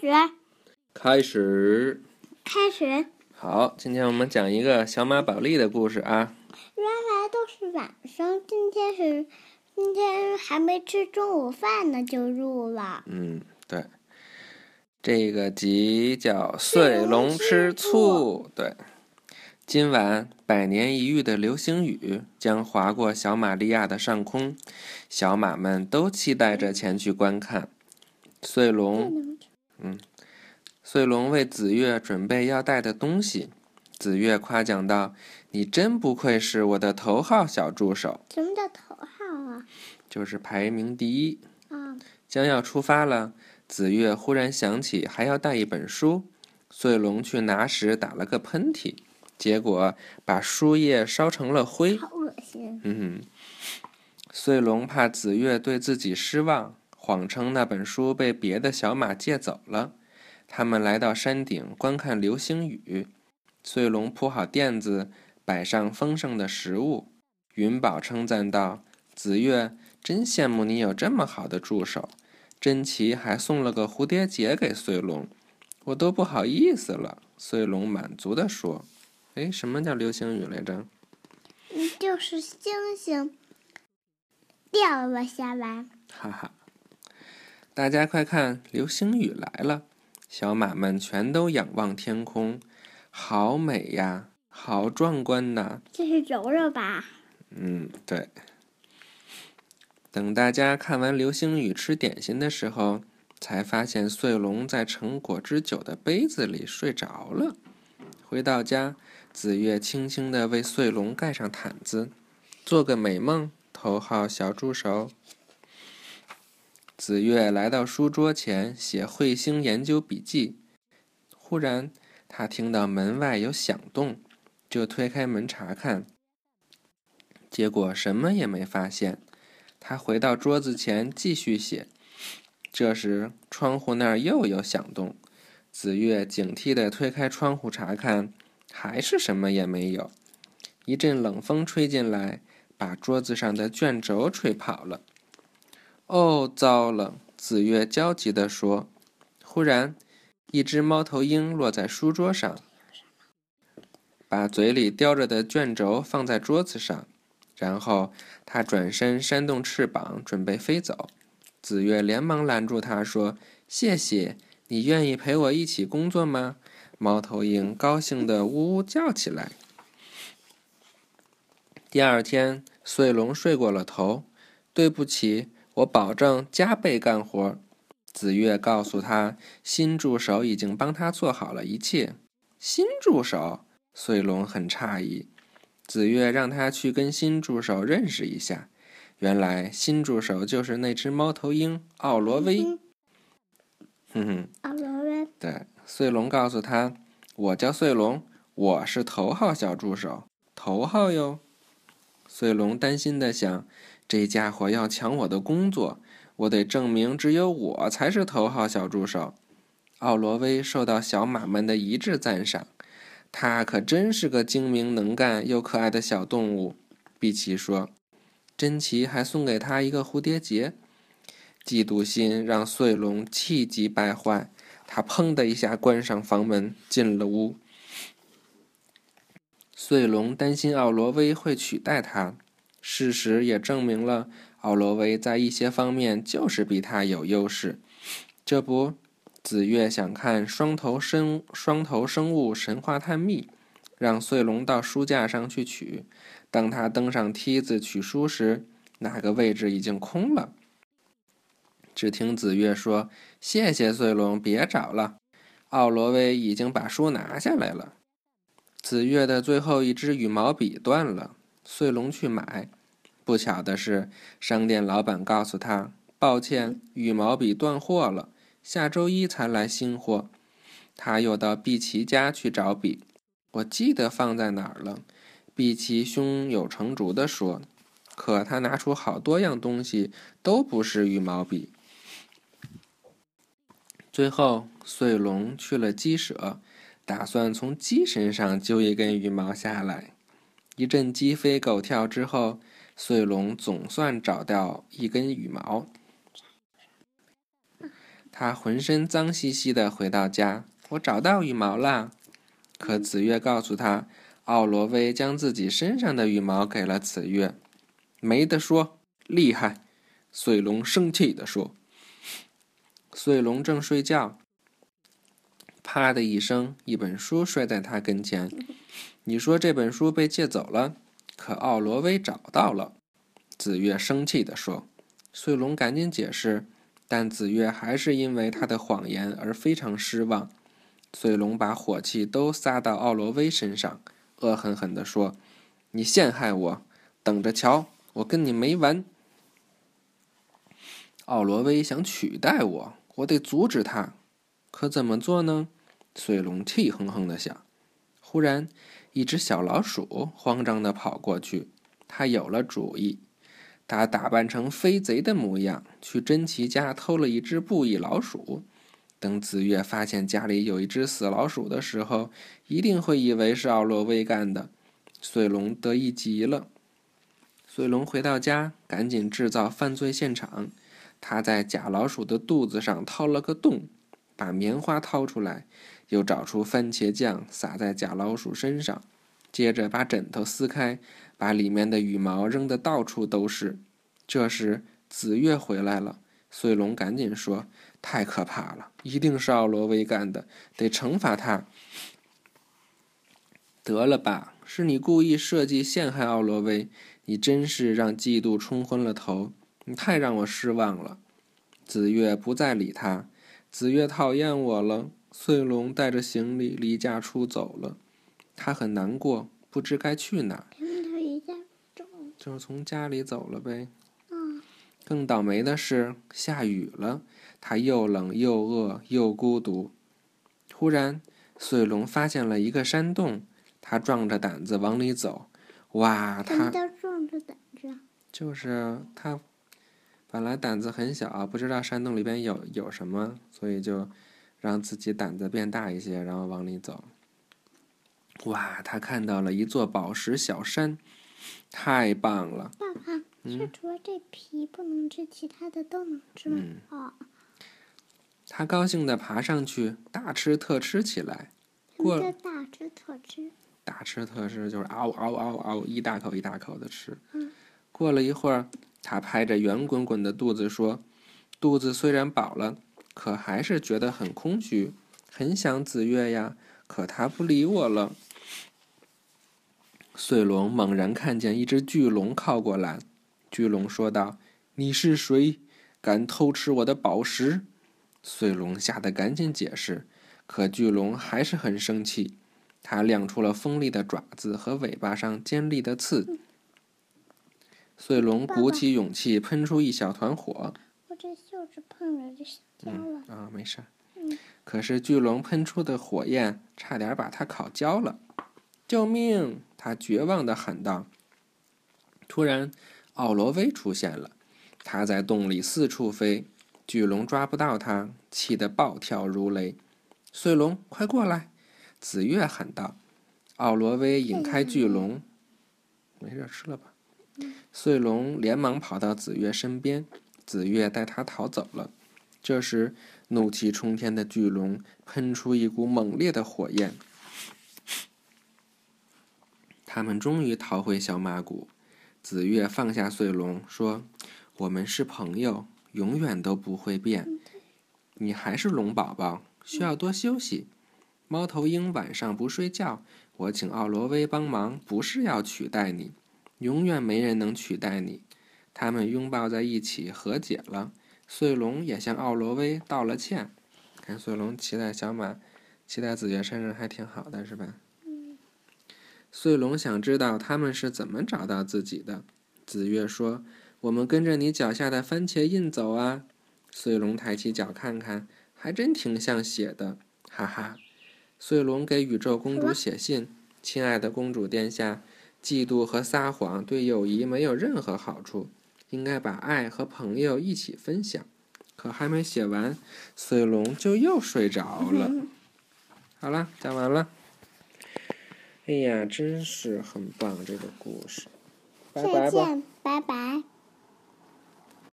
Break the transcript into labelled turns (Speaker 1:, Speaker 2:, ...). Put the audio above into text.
Speaker 1: 始，
Speaker 2: 开始。
Speaker 1: 开始。
Speaker 2: 好，今天我们讲一个小马宝莉的故事啊。
Speaker 1: 原来都是晚上，今天是今天还没吃中午饭呢就入了。
Speaker 2: 嗯，对。这个集叫《碎龙吃醋》。对。今晚百年一遇的流星雨将划过小玛利亚的上空，小马们都期待着前去观看。碎龙，嗯，穗龙为紫月准备要带的东西。紫月夸奖道：“你真不愧是我的头号小助手。”
Speaker 1: 什么叫头号啊？
Speaker 2: 就是排名第一。
Speaker 1: 啊。
Speaker 2: 将要出发了，紫月忽然想起还要带一本书。穗龙去拿时打了个喷嚏，结果把书页烧成了灰。
Speaker 1: 好恶心。
Speaker 2: 嗯。穗龙怕紫月对自己失望。谎称那本书被别的小马借走了。他们来到山顶观看流星雨。穗龙铺好垫子，摆上丰盛的食物。云宝称赞道：“紫月，真羡慕你有这么好的助手。”珍奇还送了个蝴蝶结给穗龙，我都不好意思了。穗龙满足地说：“哎，什么叫流星雨来着？”“
Speaker 1: 就是星星掉了下来。”
Speaker 2: 哈哈。大家快看，流星雨来了！小马们全都仰望天空，好美呀，好壮观呐！
Speaker 1: 这是柔柔吧？
Speaker 2: 嗯，对。等大家看完流星雨、吃点心的时候，才发现穗龙在盛果汁酒的杯子里睡着了。回到家，紫月轻轻地为穗龙盖上毯子，做个美梦，头号小助手。紫月来到书桌前写彗星研究笔记，忽然他听到门外有响动，就推开门查看，结果什么也没发现。他回到桌子前继续写，这时窗户那儿又有响动，紫月警惕地推开窗户查看，还是什么也没有。一阵冷风吹进来，把桌子上的卷轴吹跑了。哦，糟了！紫月焦急地说。忽然，一只猫头鹰落在书桌上，把嘴里叼着的卷轴放在桌子上，然后它转身扇动翅膀，准备飞走。紫月连忙拦住它，说：“谢谢，你愿意陪我一起工作吗？”猫头鹰高兴地呜呜叫起来。第二天，穗龙睡过了头。对不起。我保证加倍干活。子月告诉他，新助手已经帮他做好了一切。新助手，穗龙很诧异。子月让他去跟新助手认识一下。原来新助手就是那只猫头鹰奥罗威。哼哼，
Speaker 1: 奥罗威。
Speaker 2: 对，穗龙告诉他，我叫穗龙，我是头号小助手，头号哟。穗龙担心的想。这家伙要抢我的工作，我得证明只有我才是头号小助手。奥罗威受到小马们的一致赞赏，他可真是个精明能干又可爱的小动物。碧琪说，珍奇还送给他一个蝴蝶结。嫉妒心让穗龙气急败坏，他砰的一下关上房门，进了屋。穗龙担心奥罗威会取代他。事实也证明了，奥罗威在一些方面就是比他有优势。这不，紫月想看《双头生双头生物神话探秘》，让穗龙到书架上去取。当他登上梯子取书时，那个位置已经空了。只听紫月说：“谢谢穗龙，别找了。奥罗威已经把书拿下来了。”紫月的最后一支羽毛笔断了，穗龙去买。不巧的是，商店老板告诉他：“抱歉，羽毛笔断货了，下周一才来新货。”他又到碧琪家去找笔，我记得放在哪儿了。碧琪胸有成竹地说：“可他拿出好多样东西，都不是羽毛笔。”最后，穗龙去了鸡舍，打算从鸡身上揪一根羽毛下来。一阵鸡飞狗跳之后。穗龙总算找到一根羽毛，他浑身脏兮兮的回到家，我找到羽毛了。可紫月告诉他，奥罗威将自己身上的羽毛给了紫月，没得说，厉害。穗龙生气地说：“穗龙正睡觉，啪的一声，一本书摔在他跟前。你说这本书被借走了，可奥罗威找到了。”紫月生气地说。穗龙赶紧解释，但紫月还是因为他的谎言而非常失望。穗龙把火气都撒到奥罗威身上，恶狠狠地说：“你陷害我，等着瞧，我跟你没完！”奥罗威想取代我，我得阻止他。可怎么做呢？穗龙气哼哼地想。忽然，一只小老鼠慌张地跑过去，他有了主意。他打扮成飞贼的模样，去珍奇家偷了一只布艺老鼠。等紫月发现家里有一只死老鼠的时候，一定会以为是奥洛威干的。穗龙得意极了。穗龙回到家，赶紧制造犯罪现场。他在假老鼠的肚子上掏了个洞，把棉花掏出来，又找出番茄酱撒在假老鼠身上，接着把枕头撕开。把里面的羽毛扔得到处都是。这时紫月回来了，穗龙赶紧说：“太可怕了，一定是奥罗威干的，得惩罚他。”得了吧，是你故意设计陷害奥罗威，你真是让嫉妒冲昏了头，你太让我失望了。紫月不再理他，紫月讨厌我了。穗龙带着行李离家出走了，他很难过，不知该去哪。就是从家里走了呗。
Speaker 1: 嗯。
Speaker 2: 更倒霉的是下雨了，他又冷又饿又孤独。忽然，穗龙发现了一个山洞，他壮着胆子往里走。哇！他
Speaker 1: 壮着胆子？
Speaker 2: 就是他本来胆子很小，不知道山洞里边有有什么，所以就让自己胆子变大一些，然后往里走。哇！他看到了一座宝石小山。太棒了！
Speaker 1: 爸爸，是除了这皮不能吃，其他的都能吃吗？哦。
Speaker 2: 他高兴地爬上去，大吃特吃起来。过
Speaker 1: 大吃特吃。
Speaker 2: 大吃特吃就是嗷嗷嗷嗷，一大口一大口的吃。
Speaker 1: 嗯。
Speaker 2: 过了一会儿，他拍着圆滚滚的肚子说：“肚子虽然饱了，可还是觉得很空虚，很想子月呀。可他不理我了。”穗龙猛然看见一只巨龙靠过来，巨龙说道：“你是谁？敢偷吃我的宝石？”穗龙吓得赶紧解释，可巨龙还是很生气，它亮出了锋利的爪子和尾巴上尖利的刺。穗龙鼓起勇气喷出一小团火。
Speaker 1: 我这袖子碰着就焦了。
Speaker 2: 啊，没事。
Speaker 1: 嗯。
Speaker 2: 可是巨龙喷出的火焰差点把它烤焦了。救命！他绝望地喊道。突然，奥罗威出现了，他在洞里四处飞，巨龙抓不到他，气得暴跳如雷。穗龙，快过来！紫月喊道。奥罗威引开巨龙，没事，吃了吧。穗龙连忙跑到紫月身边，紫月带他逃走了。这时，怒气冲天的巨龙喷出一股猛烈的火焰。他们终于逃回小马谷，紫月放下穗龙，说：“我们是朋友，永远都不会变。你还是龙宝宝，需要多休息。猫头鹰晚上不睡觉，我请奥罗威帮忙，不是要取代你，永远没人能取代你。”他们拥抱在一起，和解了。穗龙也向奥罗威道了歉。看穗龙骑在小马，骑在紫月身上，还挺好的，是吧？穗龙想知道他们是怎么找到自己的。紫月说：“我们跟着你脚下的番茄印走啊。”穗龙抬起脚看看，还真挺像血的，哈哈。穗龙给宇宙公主写信：“亲爱的公主殿下，嫉妒和撒谎对友谊没有任何好处，应该把爱和朋友一起分享。”可还没写完，水龙就又睡着了。好了，讲完了。哎呀，真是很棒这个故事，拜拜吧，
Speaker 1: 拜拜。